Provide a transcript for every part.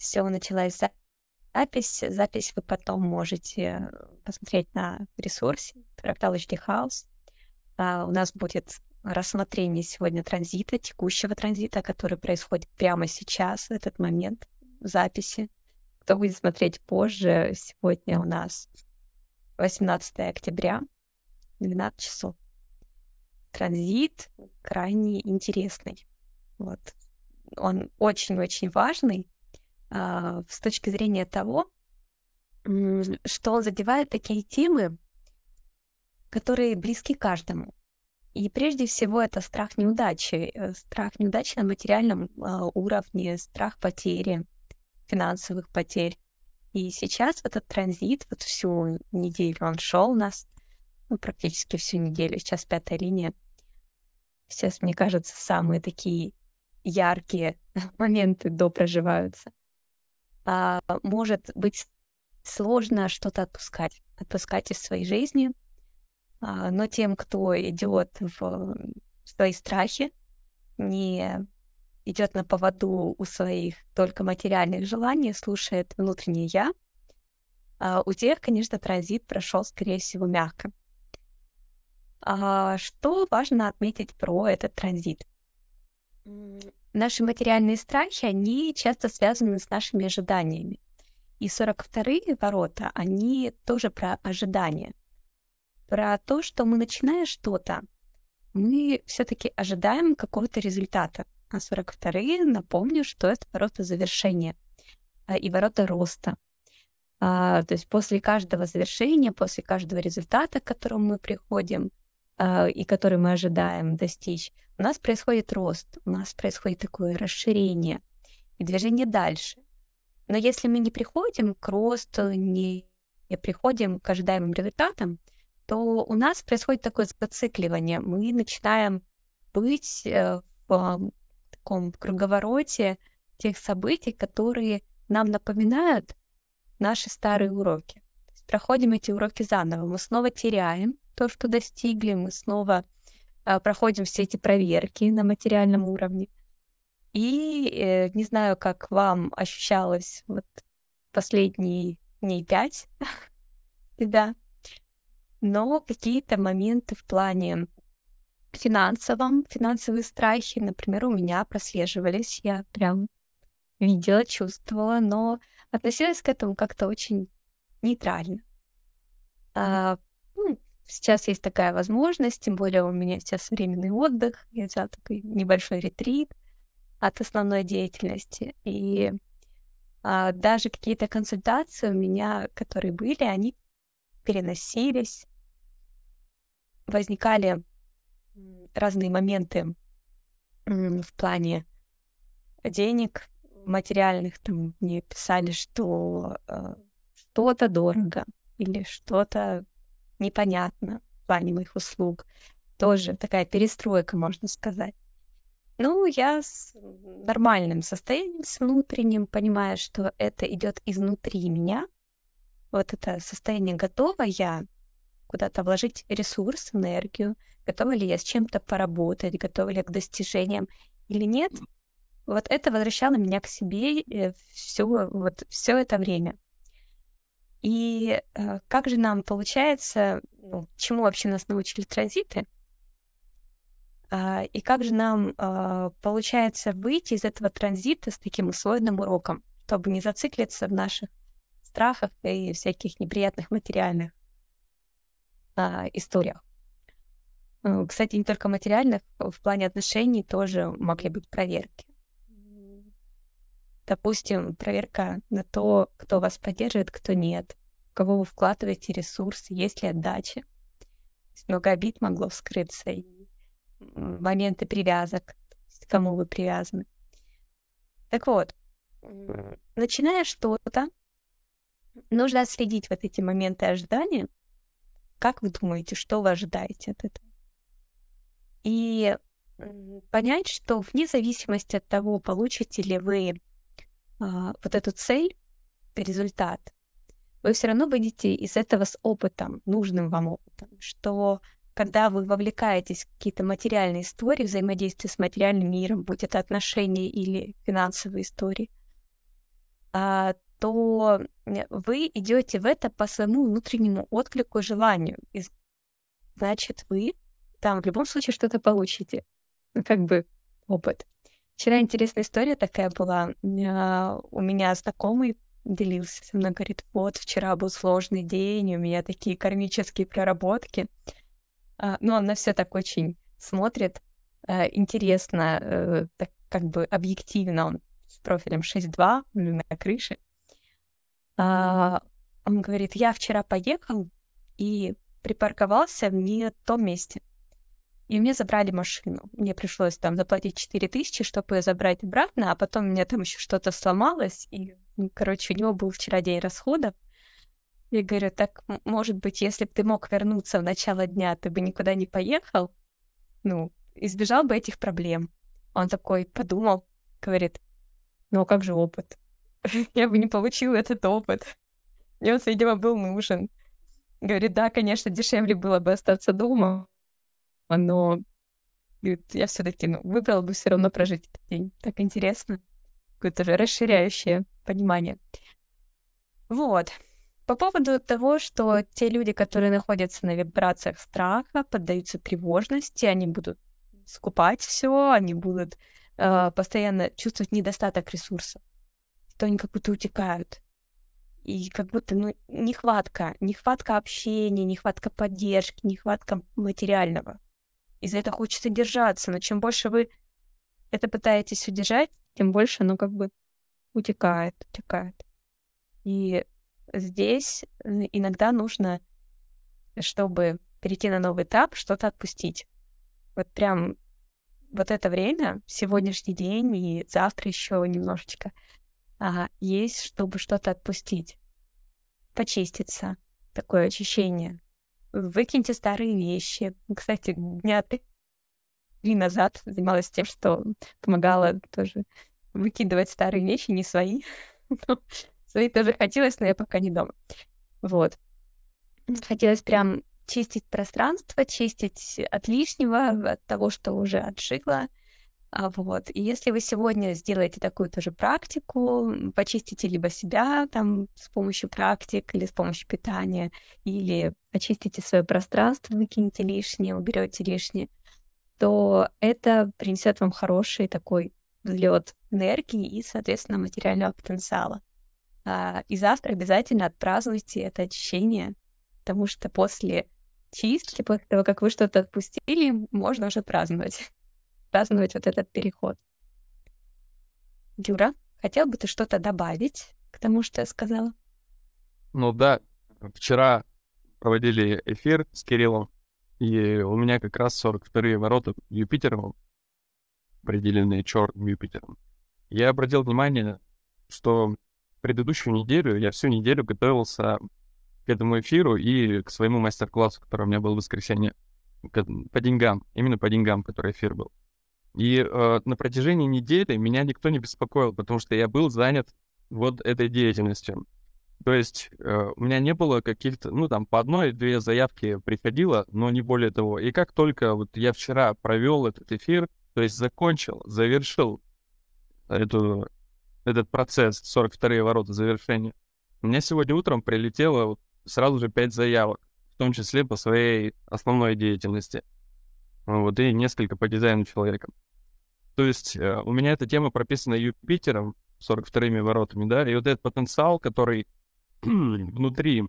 Все, началась запись. Запись вы потом можете посмотреть на ресурсе Fractal House. А, у нас будет рассмотрение сегодня транзита, текущего транзита, который происходит прямо сейчас, в этот момент записи. Кто будет смотреть позже, сегодня у нас 18 октября, 12 часов. Транзит крайне интересный. Вот. Он очень-очень важный с точки зрения того, что он задевает такие темы, которые близки каждому. И прежде всего это страх неудачи, э, страх неудачи на материальном э, уровне, страх потери, финансовых потерь. И сейчас этот транзит, вот всю неделю он шел у нас, ну, практически всю неделю, сейчас пятая линия. Сейчас, мне кажется, самые такие яркие моменты до проживаются. А, может быть сложно что-то отпускать, отпускать из своей жизни, а, но тем, кто идет в свои страхи, не идет на поводу у своих только материальных желаний, слушает внутреннее я, а у тех, конечно, транзит прошел, скорее всего, мягко. А что важно отметить про этот транзит? Наши материальные страхи, они часто связаны с нашими ожиданиями. И 42-е ворота, они тоже про ожидания. Про то, что мы начиная что-то, мы все-таки ожидаем какого-то результата. А 42-е, напомню, что это ворота завершения а, и ворота роста. А, то есть после каждого завершения, после каждого результата, к которому мы приходим и который мы ожидаем достичь, у нас происходит рост, у нас происходит такое расширение и движение дальше. Но если мы не приходим к росту, не, не приходим к ожидаемым результатам, то у нас происходит такое зацикливание. Мы начинаем быть э, в таком круговороте тех событий, которые нам напоминают наши старые уроки. проходим эти уроки заново. Мы снова теряем то, что достигли, мы снова э, проходим все эти проверки на материальном уровне. И э, не знаю, как вам ощущалось вот последние дней пять, да, но какие-то моменты в плане финансовом, финансовые страхи, например, у меня прослеживались, я прям видела, чувствовала, но относилась к этому как-то очень нейтрально. А, сейчас есть такая возможность, тем более у меня сейчас временный отдых, я взяла такой небольшой ретрит от основной деятельности, и а, даже какие-то консультации у меня, которые были, они переносились, возникали разные моменты в плане денег, материальных. Там мне писали, что э, что-то дорого или что-то непонятно в плане моих услуг. Тоже такая перестройка, можно сказать. Ну, я с нормальным состоянием, с внутренним, понимая, что это идет изнутри меня. Вот это состояние готова я куда-то вложить ресурс, энергию, готова ли я с чем-то поработать, готова ли я к достижениям или нет. Вот это возвращало меня к себе э, все, вот, все это время. И э, как же нам получается, ну, чему вообще нас научили транзиты, э, и как же нам э, получается выйти из этого транзита с таким усвоенным уроком, чтобы не зациклиться в наших страхах и всяких неприятных материальных а, историях. Э, кстати, не только материальных, в плане отношений тоже могли быть проверки. Допустим, проверка на то, кто вас поддерживает, кто нет, кого вы вкладываете ресурсы, есть ли отдача. Много обид могло вскрыться, и моменты привязок, к кому вы привязаны. Так вот, начиная что-то, нужно отследить вот эти моменты ожидания — как вы думаете, что вы ожидаете от этого? И понять, что вне зависимости от того, получите ли вы а, вот эту цель, результат, вы все равно выйдете из этого с опытом, нужным вам опытом, что когда вы вовлекаетесь в какие-то материальные истории, взаимодействие с материальным миром, будь это отношения или финансовые истории, а, то вы идете в это по своему внутреннему отклику и желанию. И значит, вы там в любом случае что-то получите. Ну, как бы опыт. Вчера интересная история такая была. У меня знакомый делился со мной, говорит, вот, вчера был сложный день, у меня такие кармические проработки. А, ну, он на все так очень смотрит, а, интересно, э, так как бы объективно, он с профилем 6.2 на крыше. А, он говорит, я вчера поехал и припарковался в не том месте. И мне забрали машину. Мне пришлось там заплатить 4 тысячи, чтобы ее забрать обратно, а потом у меня там еще что-то сломалось, и, короче, у него был вчера день расходов. Я говорю, так, может быть, если бы ты мог вернуться в начало дня, ты бы никуда не поехал, ну, избежал бы этих проблем. Он такой подумал, говорит, ну, а как же опыт? Я бы не получил этот опыт. Мне он, видимо, был нужен. Говорит, да, конечно, дешевле было бы остаться дома, но я все-таки ну, выбрала бы все равно прожить этот день. Так интересно. Какое-то же расширяющее понимание. Вот. По поводу того, что те люди, которые находятся на вибрациях страха, поддаются тревожности, они будут скупать все, они будут э, постоянно чувствовать недостаток ресурсов, что они как будто утекают. И как будто ну, нехватка, нехватка общения, нехватка поддержки, нехватка материального. И за это хочется держаться. Но чем больше вы это пытаетесь удержать, тем больше оно как бы утекает, утекает. И здесь иногда нужно, чтобы перейти на новый этап, что-то отпустить. Вот прям вот это время, сегодняшний день и завтра еще немножечко, а, есть, чтобы что-то отпустить, почиститься, такое очищение. Выкиньте старые вещи. Кстати, дня три назад занималась тем, что помогала тоже выкидывать старые вещи, не свои. свои тоже хотелось, но я пока не дома. Вот. Хотелось прям чистить пространство, чистить от лишнего, от того, что уже отжило, а, вот. И если вы сегодня сделаете такую тоже практику, почистите либо себя там с помощью практик или с помощью питания, или очистите свое пространство, выкинете лишнее, уберете лишнее, то это принесет вам хороший такой взлет энергии и, соответственно, материального потенциала. А, и завтра обязательно отпразднуйте это очищение, потому что после чистки, после того, как вы что-то отпустили, можно уже праздновать праздновать вот этот переход. Юра, хотел бы ты что-то добавить к тому, что я сказала? Ну да, вчера проводили эфир с Кириллом, и у меня как раз 42-е ворота Юпитером, определенные черным Юпитером. Я обратил внимание, что предыдущую неделю, я всю неделю готовился к этому эфиру и к своему мастер-классу, который у меня был в воскресенье, по деньгам, именно по деньгам, который эфир был. И э, на протяжении недели меня никто не беспокоил, потому что я был занят вот этой деятельностью. То есть э, у меня не было каких-то, ну там по одной-две заявки приходило, но не более того. И как только вот я вчера провел этот эфир, то есть закончил, завершил эту, этот процесс, 42-е ворота завершения, у меня сегодня утром прилетело сразу же 5 заявок, в том числе по своей основной деятельности вот, и несколько по дизайну человека. То есть э, у меня эта тема прописана Юпитером, 42-ми воротами, да, и вот этот потенциал, который внутри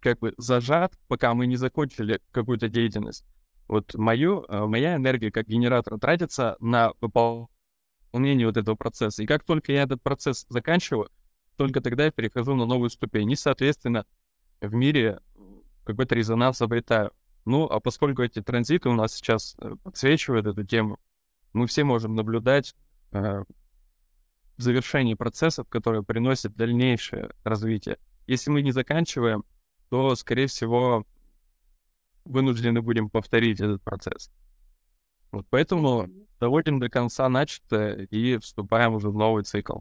как бы зажат, пока мы не закончили какую-то деятельность. Вот мою, э, моя энергия как генератор тратится на выполнение вот этого процесса. И как только я этот процесс заканчиваю, только тогда я перехожу на новую ступень. И, соответственно, в мире какой-то резонанс обретаю. Ну, а поскольку эти транзиты у нас сейчас э, подсвечивают эту тему, мы все можем наблюдать э, завершение процессов, которые приносят дальнейшее развитие. Если мы не заканчиваем, то, скорее всего, вынуждены будем повторить этот процесс. Вот поэтому доводим до конца начатое и вступаем уже в новый цикл.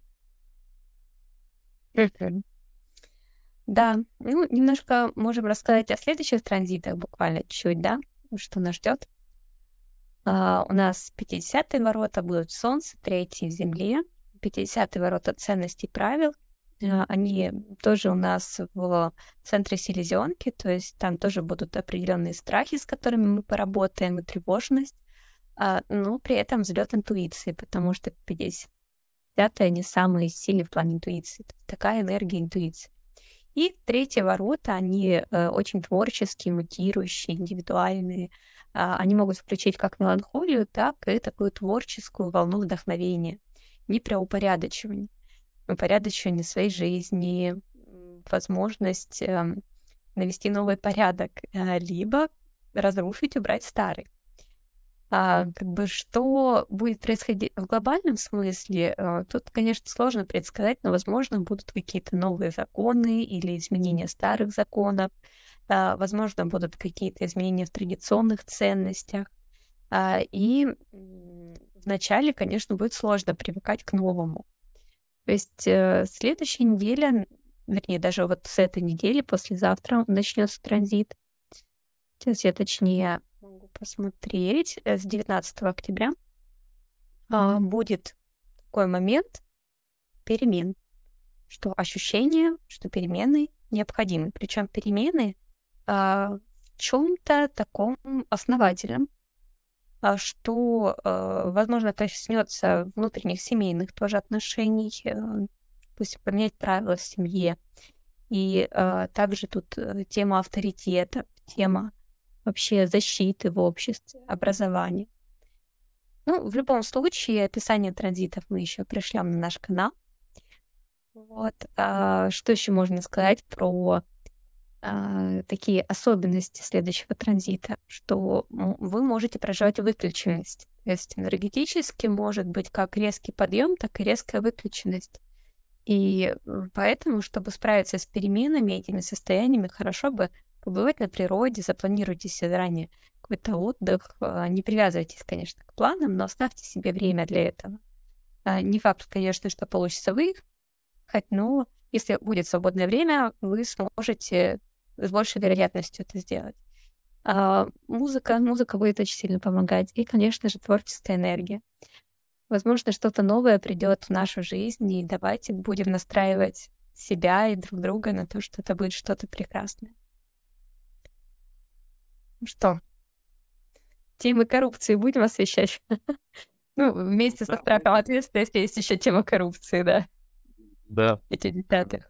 Да, ну, немножко можем рассказать о следующих транзитах, буквально чуть-чуть, да, что нас ждет. А, у нас 50-е ворота будут Солнце, третьи в Земле, 50-е ворота ценностей правил, они тоже у нас в центре селезенки, то есть там тоже будут определенные страхи, с которыми мы поработаем, и тревожность, а, но при этом взлет интуиции, потому что 50 они самые сильные в плане интуиции. Такая энергия интуиции. И третьи ворота, они э, очень творческие, мутирующие, индивидуальные. А, они могут включить как меланхолию, так и такую творческую волну вдохновения, не про упорядочивание своей жизни, возможность э, навести новый порядок, э, либо разрушить, убрать старый. А, как бы что будет происходить в глобальном смысле, э, тут, конечно, сложно предсказать, но, возможно, будут какие-то новые законы или изменения старых законов, а, возможно, будут какие-то изменения в традиционных ценностях. А, и вначале, конечно, будет сложно привыкать к новому. То есть э, следующая неделя, вернее, даже вот с этой недели, послезавтра начнется транзит. Сейчас я точнее могу посмотреть. Э, с 19 октября э, будет такой момент перемен, что ощущение, что перемены необходимы. Причем перемены э, в чем-то таком основательном, что, э, возможно, коснется внутренних семейных тоже отношений, э, пусть поменять правила в семье. И э, также тут тема авторитета, тема вообще защиты в обществе, образования. Ну, в любом случае, описание транзитов мы еще пришлем на наш канал. Вот. А, что еще можно сказать про а, такие особенности следующего транзита, что вы можете проживать выключенность. То есть энергетически может быть как резкий подъем, так и резкая выключенность. И поэтому, чтобы справиться с переменами, этими состояниями, хорошо бы побывать на природе, запланируйте себе заранее какой-то отдых, а, не привязывайтесь, конечно, к планам, но оставьте себе время для этого. А, не факт, конечно, что получится выехать, но если будет свободное время, вы сможете с большей вероятностью это сделать. А, музыка, музыка будет очень сильно помогать. И, конечно же, творческая энергия. Возможно, что-то новое придет в нашу жизнь, и давайте будем настраивать себя и друг друга на то, что это будет что-то прекрасное. Ну что, темы коррупции будем освещать? Ну, вместе со страхом ответственности есть еще тема коррупции, да. Да. Эти десятых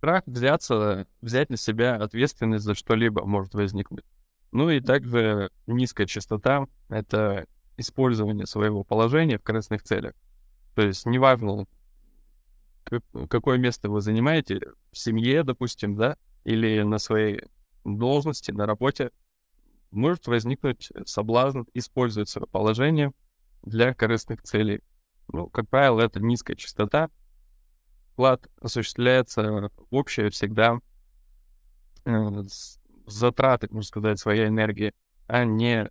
страх взяться, взять на себя ответственность за что-либо может возникнуть. Ну и также низкая частота — это использование своего положения в корыстных целях. То есть неважно, какое место вы занимаете, в семье, допустим, да, или на своей должности, на работе, может возникнуть соблазн использовать свое положение для корыстных целей. Ну, как правило, это низкая частота, вклад осуществляется общее всегда э, затраты, можно сказать, своей энергии, а не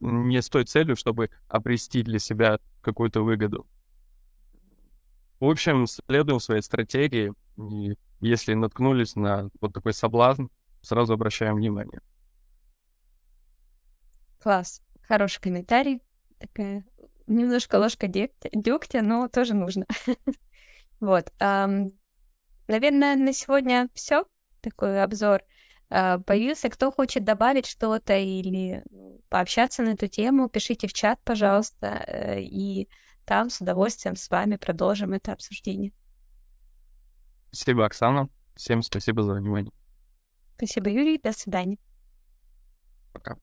не с той целью, чтобы обрести для себя какую-то выгоду. В общем, следуем своей стратегии, и если наткнулись на вот такой соблазн, сразу обращаем внимание. Класс. Хороший комментарий. Такая немножко ложка дегтя, дегтя но тоже нужно. вот. наверное, на сегодня все. Такой обзор. А, появился, кто хочет добавить что-то или ну, пообщаться на эту тему, пишите в чат, пожалуйста, э, и там с удовольствием с вами продолжим это обсуждение. Спасибо, Оксана. Всем спасибо за внимание. Спасибо, Юрий. До свидания. Пока.